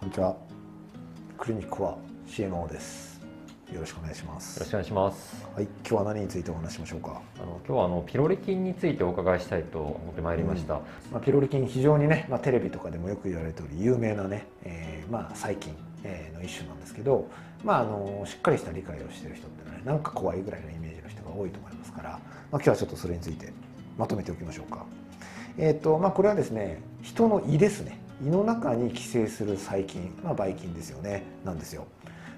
こんにちは。クリニックは CMO です。よろしくお願いします。よろしくお願いします。はい、今日は何についてお話ししましょうか？あの今日はあのピロリ菌についてお伺いしたいと思ってまいりました。まあ、ピロリ菌非常にね、まあ、テレビとかでもよく言われており有名なね、えーまあ、細菌えーの一種なんですけど、まあ、あのしっかりした理解をしている人ってのはねなんか怖いぐらいのイメージの人が多いと思いますから、まあ、今日はちょっとそれについてまとめておきましょうか。えーとまあ、これはですね人の胃ですね胃の中に寄生する細菌、まあ、ばい菌ですよねなんですよ。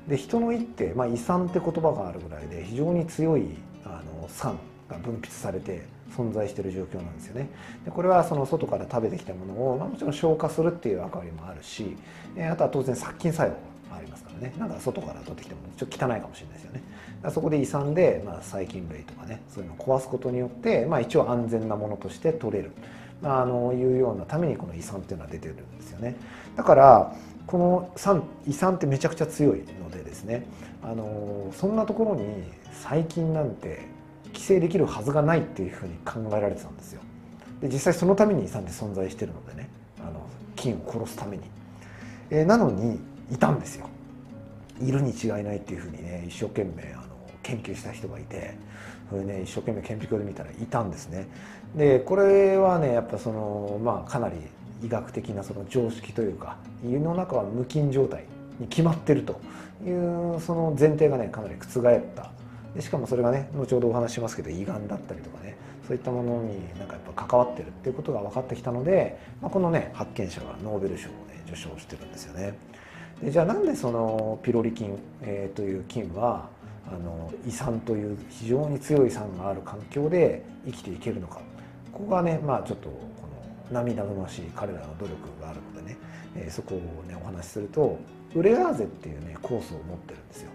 で人の胃って、まあ、胃酸って言葉があるぐらいで非常に強いあの酸が分泌されて存在してる状況なんですよね。でこれはその外から食べてきたものを、まあ、もちろん消化するっていう役割もあるし、えあとは当然殺菌作用がありますからねなんか外から取ってきたもちょっと汚いかもしれないですよね。そこで胃酸で、まあ、細菌類とかねそういうのを壊すことによって、まあ、一応安全なものとして取れる、あ、のいうようなためにこの胃酸っていうのは出てるんですよね。だからこの酸胃酸ってめちゃくちゃ強いのでですねあのそんなところに細菌なんて寄生できるはずがないっていうふうに考えられてたんですよ。で実際そのために胃酸って存在してるのでねあの菌を殺すために。えーなのにいたんですよ。いるに違いないっていうふうにね一生懸命あの研究した人がいてね一生懸命顕微鏡で見たらいたんですね。でこれはねやっぱそのまあかなり医学的なその常識というか胃の中は無菌状態に決まってるというその前提がねかなり覆ったでしかもそれがね後ほどお話しますけど胃がんだったりとかねそういったものになんかやっぱ関わってるっていうことが分かってきたので、まあ、このね発見者がノーベル賞をね受賞してるんですよね。でじゃあなんでそのピロリ菌、えーという菌はあの胃酸という非常に強い酸がある環境で生きていけるのかここがねまあちょっとこの涙ぐましい彼らの努力があるのでね、えーそこをねお話しするとウレアーゼっていうね酵素を持ってるんですよ。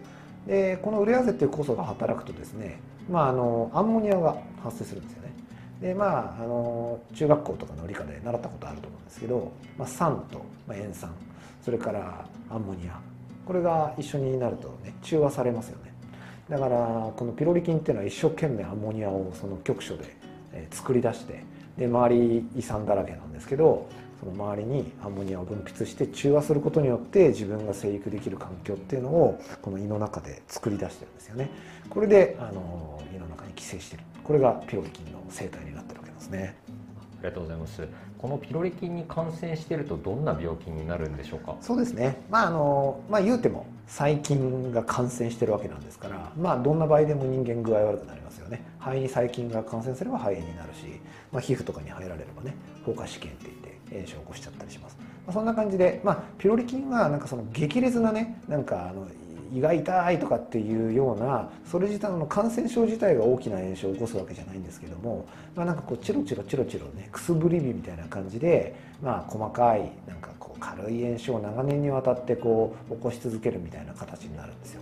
でこのウレアーゼっていう酵素が働くとですね、まあ、あのアンモニアが発生するんですよね。でまああの中学校とかの理科で習ったことあると思うんですけど、まあ、酸と、まあ、塩酸それからアンモニアこれが一緒になるとね中和されますよね。だからこのピロリ菌っていうのは一生懸命アンモニアをその局所で作り出してで周り胃酸だらけなんですけどその周りにアンモニアを分泌して中和することによって自分が生育できる環境っていうのをこの胃の中で作り出してるんですよね。これであの胃の中に寄生してるこれがピロリ菌の生態になってるわけですね。ありがとうございます。このピロリ菌に感染しているとどんな病気になるんでしょうか？そうですね。まああのまあ言うても細菌が感染してるわけなんですから、まあどんな場合でも人間具合悪くなりますよね。肺に細菌が感染すれば肺炎になるし、まあ皮膚とかに入られればね、放火試験って言って炎症を起こしちゃったりします。まあ、そんな感じで、まあピロリ菌はなんかその激烈なね、なんかあの胃が痛いとかっていうようなそれ自体の感染症自体が大きな炎症を起こすわけじゃないんですけども、まあ、なんかこうチロチロチロチロねくすぶり火みたいな感じで、まあ、細かいなんかこう軽い炎症を長年にわたってこう起こし続けるみたいな形になるんですよ。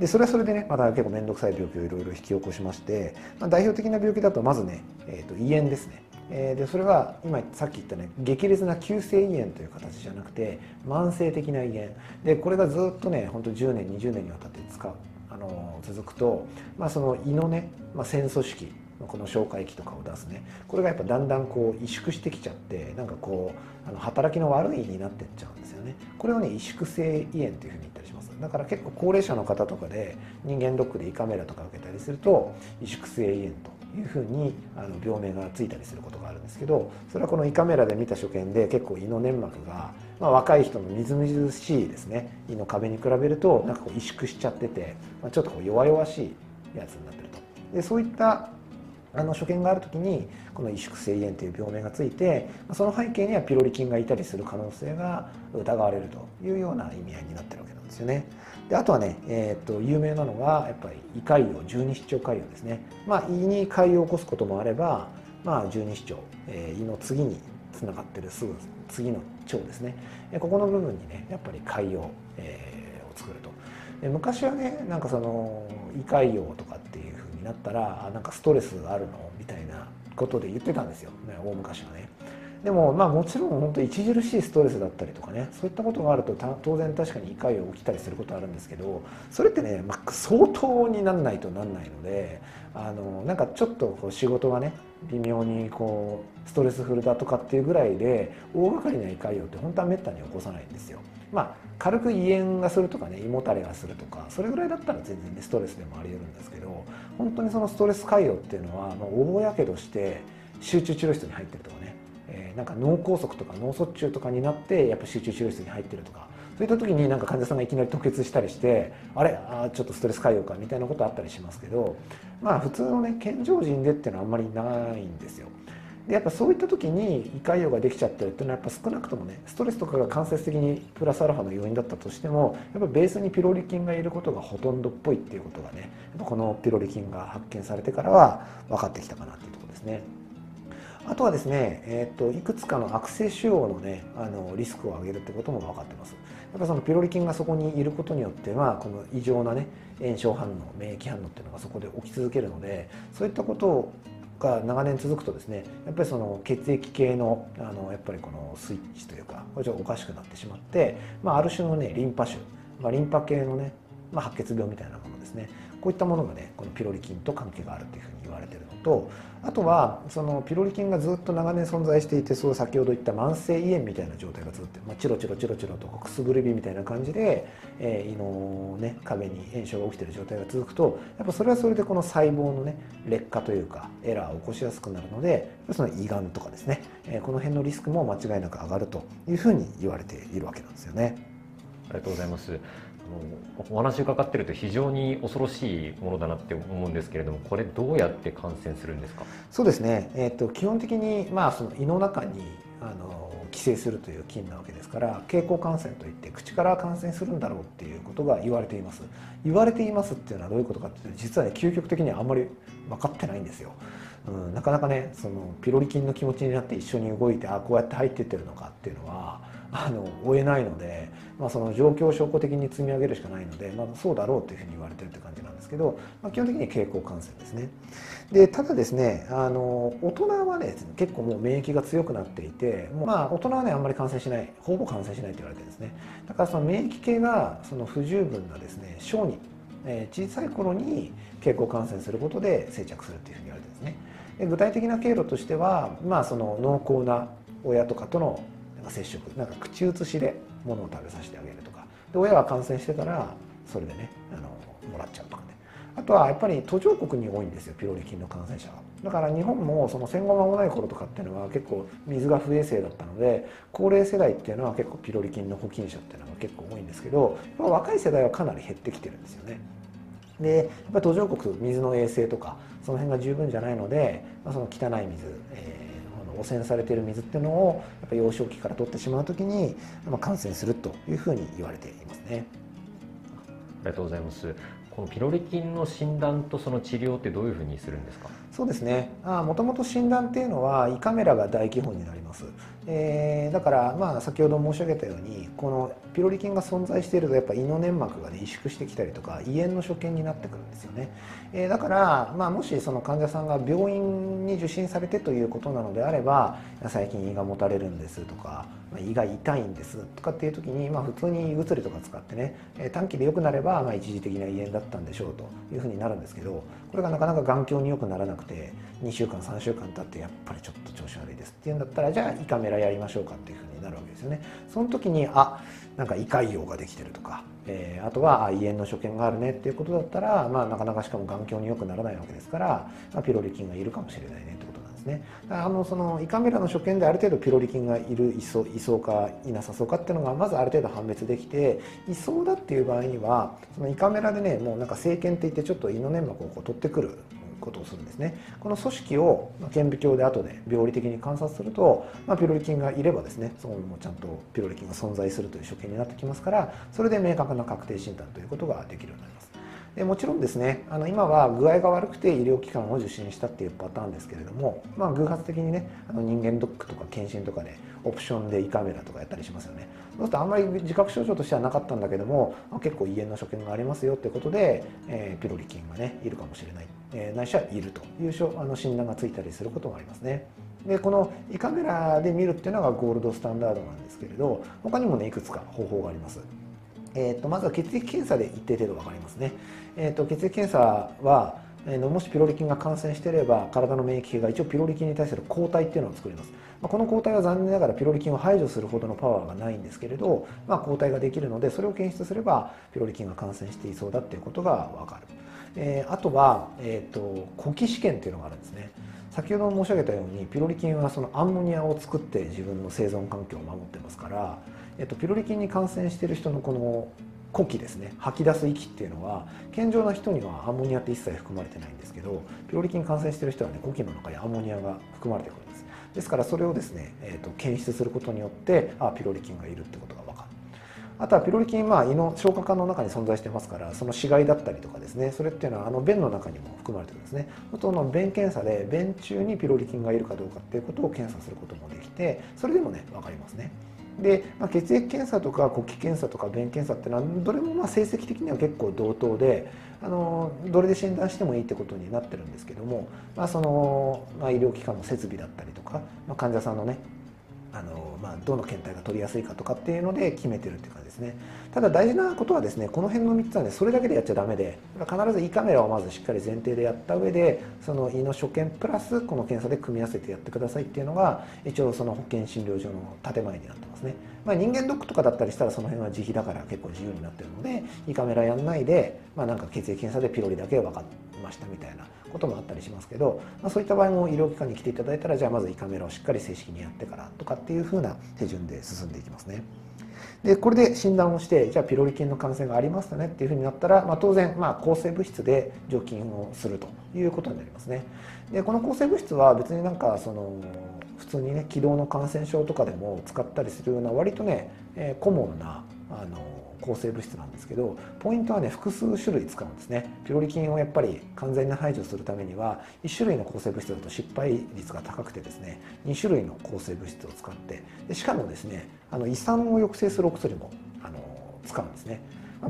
でそれはそれでねまた結構面倒くさい病気をいろいろ引き起こしまして、まあ、代表的な病気だとまずね、えー、と胃炎ですね。えーでそれは今さっき言ったね激烈な急性胃炎という形じゃなくて慢性的な胃炎。でこれがずっとね本当10年20年にわたって使うあの続くと、まあ、その胃のね、まあ、線組織この消化液とかを出すねこれがやっぱだんだんこう萎縮してきちゃってなんかこうあの働きの悪い胃になってっちゃうんですよね。これをね萎縮性胃炎というふうに言ったりします。だから結構高齢者の方とかで人間ドックで胃カメラとか受けたりすると萎縮性胃炎というふうにあの病名がついたりすることがあるんですけどそれはこの胃カメラで見た所見で結構胃の粘膜が、まあ、若い人のみずみずしいですね胃の壁に比べるとなんかこう萎縮しちゃってて、まあ、ちょっとこう弱々しいやつになってるとでそういったあの所見がある時にこの萎縮性胃炎という病名がついてその背景にはピロリ菌がいたりする可能性が疑われるというような意味合いになってるわけなんですよね。であとはね、えー、と有名なのはやっぱり胃潰瘍十二指腸潰瘍ですね。まあ、胃に潰瘍を起こすこともあれば、まあ、十二指腸、えー胃の次につながってるすぐ次の腸ですねえここの部分にねやっぱり潰瘍、えーを作ると。で昔はねなんかその胃潰瘍とかっていうふうになったらあなんかストレスあるの？みたいなことで言ってたんですよ、ね、大昔はね。でもまあもちろん本当著しいストレスだったりとかねそういったことがあると当然確かに胃潰瘍起きたりすることあるんですけどそれってね、まあ、相当になんないとなんないのであのなんかちょっとこう仕事がね微妙にこうストレスフルだとかっていうぐらいで大掛かりな胃潰瘍って本当はめったに起こさないんですよ。まあ軽く胃炎がするとかね胃もたれがするとかそれぐらいだったら全然ねストレスでもあり得るんですけど本当にそのストレス潰瘍っていうのは、まあ、大やけどして集中治療室に入ってるとかね、なんか脳梗塞とか脳卒中とかになってやっぱ集中治療室に入ってるとかそういった時になんか患者さんがいきなり吐血したりしてあれあちょっとストレス潰瘍かみたいなことあったりしますけどまあ普通のね健常人でっていうのはあんまりないんですよ。でやっぱそういった時に胃潰瘍ができちゃってるっていうのはやっぱ少なくともねストレスとかが間接的にプラスアルファの要因だったとしてもやっぱベースにピロリ菌がいることがほとんどっぽいっていうことがねこのピロリ菌が発見されてからは分かってきたかなっていうとこですね。あとはですね、えーと、いくつかの悪性腫瘍の,、ね、あのリスクを上げるってことも分かってます。やっぱそのピロリ菌がそこにいることによってはこの異常なね炎症反応免疫反応っていうのがそこで起き続けるのでそういったことが長年続くとですねやっぱりその血液系のあのやっぱりこのスイッチというかこれちょっとおかしくなってしまって、まあ、ある種のねリンパ腫、まあ、リンパ系のね、まあ、白血病みたいなものですねこういったものがねこのピロリ菌と関係があるというふうに言われてるのとあとはそのピロリ菌がずっと長年存在していてそう先ほど言った慢性胃炎みたいな状態がずっと、まあ、チロチロチロチロとくすぶり火みたいな感じで、えー、胃の、ね、壁に炎症が起きてる状態が続くとやっぱそれはそれでこの細胞のね劣化というかエラーを起こしやすくなるのでその胃がんとかですね、えー、この辺のリスクも間違いなく上がるというふうに言われているわけなんですよね。ありがとうございます。お話伺ってると非常に恐ろしいものだなって思うんですけれどもこれどうやって感染するんですか？そうですね、えーと、基本的に、まあ、その胃の中にあの寄生するという菌なわけですから経口感染といって口から感染するんだろうっていうことが言われています。言われていますっていうのはどういうことかっていうと実はね究極的にはあんまり分かってないんですよ、うん、なかなかねそのピロリ菌の気持ちになって一緒に動いてあこうやって入ってってるのかっていうのはあの追えないので、まあ、その状況証拠的に積み上げるしかないので、まあ、そうだろうというふうに言われてるって感じなんですけど、まあ、基本的に経口感染ですね。でただですねあの大人はね結構もう免疫が強くなっていてまあ大人はねあんまり感染しないほぼ感染しないと言われてるんですねだからその免疫系がその不十分なですね小児、えー、小さい頃に経口感染することで生着するっていうふうに言われてるんですね。で具体的な経路としてはまあその濃厚な親とかとの接触なんか口移しで物を食べさせてあげるとか。で親が感染してたらそれでねあのもらっちゃうとかね。あとはやっぱり途上国に多いんですよピロリ菌の感染者はだから日本もその戦後間もない頃とかっていうのは結構水が不衛生だったので高齢世代っていうのは結構ピロリ菌の保菌者っていうのが結構多いんですけど若い世代はかなり減ってきてるんですよねでやっぱり途上国水の衛生とかその辺が十分じゃないので、まあ、その汚い水、えー汚染されている水っていうのをやっぱ幼少期から取ってしまうときに、まあ、感染するというふうに言われていますね。ありがとうございます。このピロリ菌の診断とその治療ってどういうふうにするんですか？そうですね。もともと診断っていうのは胃カメラが大基本になります、えー、だからまあ先ほど申し上げたようにこのピロリ菌が存在しているとやっぱ胃の粘膜が、萎縮してきたりとか胃炎の所見になってくるんですよね、えー、だから、まあ、もしその患者さんが病院に受診されてということなのであれば最近胃がもたれるんですとか胃が痛いんですとかっていう時に、まあ、普通に胃薬とか使ってね短期で良くなれば、まあ、一時的な胃炎だったんでしょうというふうになるんですけどこれがなかなか眼鏡に良くならなくて2週間3週間経ってやっぱりちょっと調子悪いですっていうんだったらじゃあ胃カメラやりましょうかっていうふうになるわけですよね。その時にあなんか胃潰瘍ができてるとか、えー、あとは胃炎の所見があるねっていうことだったら、まあ、なかなかしかも眼鏡に良くならないわけですから、まあ、ピロリ菌がいるかもしれないねってことなんですね。あのその胃カメラの所見である程度ピロリ菌がいるいそういそうかいなさそうかっていうのがまずある程度判別できていそうだっていう場合にはその胃カメラでねもうなんか生検っていってちょっと胃の粘膜をこう取ってくることをするんですね。この組織を顕微鏡で後で病理的に観察すると、まあ、ピロリ菌がいればですねそこにもちゃんとピロリ菌が存在するという所見になってきますからそれで明確な確定診断ということができるようになります。でもちろんですねあの今は具合が悪くて医療機関を受診したっていうパターンですけれども、まあ、偶発的にねあの人間ドックとか検診とかでオプションで胃カメラとかやったりしますよね。そうするとあんまり自覚症状としてはなかったんだけども結構胃炎の所見がありますよってことで、えー、ピロリ菌がねいるかもしれない、え、ないしはいるというあの診断がついたりすることもありますね。でこの胃カメラで見るっていうのがゴールドスタンダードなんですけれど他にもねいくつか方法があります。えーと、まずは血液検査で一定程度分かりますね。えーと、血液検査はえー、もしピロリ菌が感染していれば体の免疫系が一応ピロリ菌に対する抗体っていうのを作ります、まあ、この抗体は残念ながらピロリ菌を排除するほどのパワーがないんですけれど、まあ、抗体ができるのでそれを検出すればピロリ菌が感染していそうだっていうことが分かる、えー、あとは、えーと、呼気試験っていうのがあるんですね。先ほど申し上げたようにピロリ菌はそのアンモニアを作って自分の生存環境を守ってますから、えっと、ピロリ菌に感染している人のこの呼気ですね。吐き出す息っていうのは健常な人にはアンモニアって一切含まれてないんですけどピロリ菌感染してる人はね呼気の中にアンモニアが含まれてくるんです。ですからそれをですね、えーと、検出することによってあピロリ菌がいるってことが分かる。あとはピロリ菌は胃の消化管の中に存在してますからその死骸だったりとかですねそれっていうのはあの便の中にも含まれてるんですね。その便検査で便中にピロリ菌がいるかどうかっていうことを検査することもできてそれでもね分かりますね。で、まあ、血液検査とか呼気検査とか便検査っていうのはどれもま成績的には結構同等であのどれで診断してもいいってことになってるんですけども、まあそのまあ、医療機関の設備だったりとか、まあ、患者さんのねあの、まあ、どの検体が取りやすいかとかっていうので決めてるっていう感じですね。ただ大事なことはですねこの辺の3つはねそれだけでやっちゃダメで必ず胃カメラをまずしっかり前提でやった上でその胃の所見プラスこの検査で組み合わせてやってくださいっていうのが一応その保険診療所の建前になってますね、まあ、人間ドックとかだったりしたらその辺は自費だから結構自由になってるので胃カメラやんないで、まあ、なんか血液検査でピロリだけ分かりましたみたいなこともあったりしますけど、まあ、そういった場合も医療機関に来ていただいたらじゃあまず胃カメラをしっかり正式にやってからとかっていうふうな手順で進んでいきますね。でこれで診断をしてじゃあピロリ菌の感染がありましたねっていうふうになったら、まあ、当然、まあ、抗生物質で除菌をするということになりますね。でこの抗生物質は別になんかその普通にね気道の感染症とかでも使ったりするような割とね、えー、コモンなあの抗生物質なんですけどポイントはね複数種類使うんですね。ピロリ菌をやっぱり完全に排除するためには1種類の抗生物質だと失敗率が高くてですね2種類の抗生物質を使ってでしかもですねあの胃酸を抑制するお薬もあの使うんですね。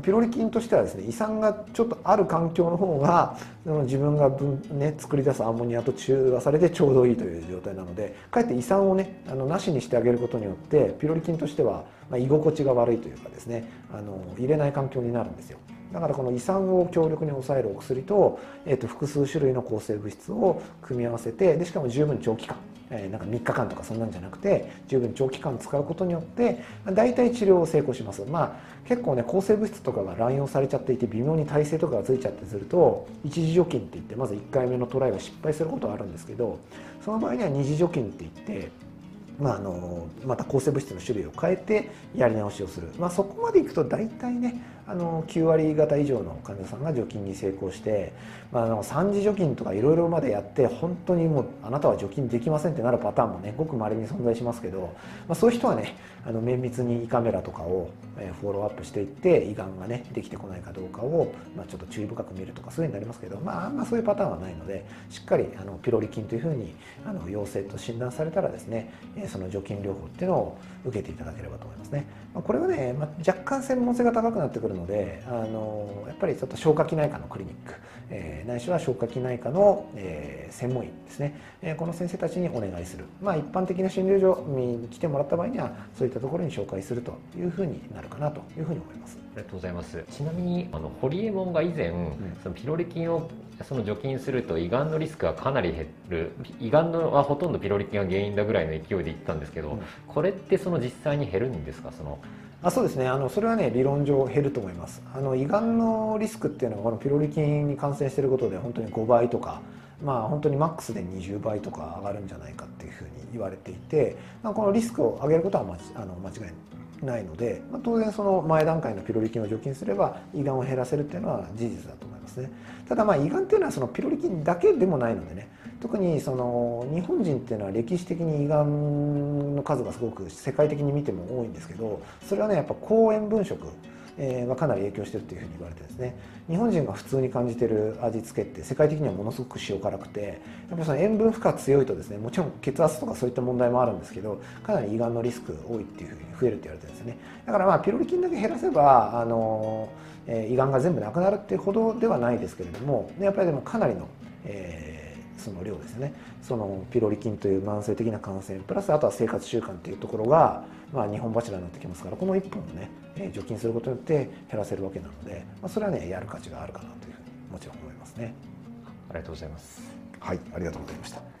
ピロリ菌としてはですね胃酸がちょっとある環境の方が自分が分、ね、作り出すアンモニアと中和されてちょうどいいという状態なのでかえって胃酸をねあのなしにしてあげることによってピロリ菌としては、ま、居心地が悪いというかですねあの入れない環境になるんですよ。だからこの胃酸を強力に抑えるお薬と,、えー、と複数種類の抗生物質を組み合わせてでしかも十分長期間えなんか3日間とかそんなんじゃなくて十分長期間使うことによって大体治療を成功します。まあ結構ね抗生物質とかが乱用されちゃっていて微妙に耐性とかがついちゃってすると一次除菌って言ってまず1回目のトライが失敗することはあるんですけどその場合には二次除菌って言ってまあ、あのまた抗生物質の種類を変えてやり直しをする、まあ、そこまでいくと大体ねあの9割方以上の患者さんが除菌に成功して、まあ、あの3次除菌とかいろいろまでやって本当にもうあなたは除菌できませんってなるパターンもねごくまれに存在しますけど、まあ、そういう人はねあの綿密に胃カメラとかをフォローアップしていって胃がんがねできてこないかどうかを、まあ、ちょっと注意深く見るとかそういうになりますけど、まあ、あんまそういうパターンはないのでしっかりあのピロリ菌というふうにあの陽性と診断されたらですねその除菌療法っていうのを受けていただければと思いますね。まあ、これはね、まあ、若干専門性が高くなってくるのであのやっぱりちょっと消化器内科のクリニック、えー、ないしは消化器内科の、えー、専門医ですね、えー、この先生たちにお願いする、まあ、一般的な診療所に来てもらった場合にはそういったところに紹介するというふうになるかなというふうに思います。ありがとうございます。ちなみにあのホリエモンが以前、うん、そのピロリ菌をその除菌すると胃がんのリスクがかなり減る。胃がんのはほとんどピロリ菌が原因だぐらいの勢いで言ったんですけど、うん、これってその実際に減るんですか？そのあそうですね。あのそれはね理論上減ると思います。あの胃がんのリスクっていうのはこのピロリ菌に感染してることで本当に5倍とかまあ本当にマックスで20倍とか上がるんじゃないかっていうふうに言われていて、このリスクを上げることはまあの間違いないので、まあ、当然その前段階のピロリ菌を除菌すれば胃がんを減らせるっていうのは事実だと思いますね。ただまあ胃がんっていうのはそのピロリ菌だけでもないのでね特にその日本人っていうのは歴史的に胃がんの数がすごく世界的に見ても多いんですけどそれはねやっぱ高塩分食がかなり影響してるっていうふうに言われてですね日本人が普通に感じてる味付けって世界的にはものすごく塩辛くてやっぱその塩分負荷強いとですねもちろん血圧とかそういった問題もあるんですけどかなり胃がんのリスク多いっていうふうに増えるって言われてるんですね。だからまあピロリ菌だけ減らせばあの、え、胃がんが全部なくなるっていうほどではないですけれどもやっぱりでもかなりの、えーその量ですねそのピロリ菌という慢性的な感染プラスあとは生活習慣っていうところが、まあ、日本柱になってきますからこの1本をね、え除菌することによって減らせるわけなので、まあ、それはねやる価値があるかなというふうにもちろん思いますね。ありがとうございます。はい、ありがとうございました。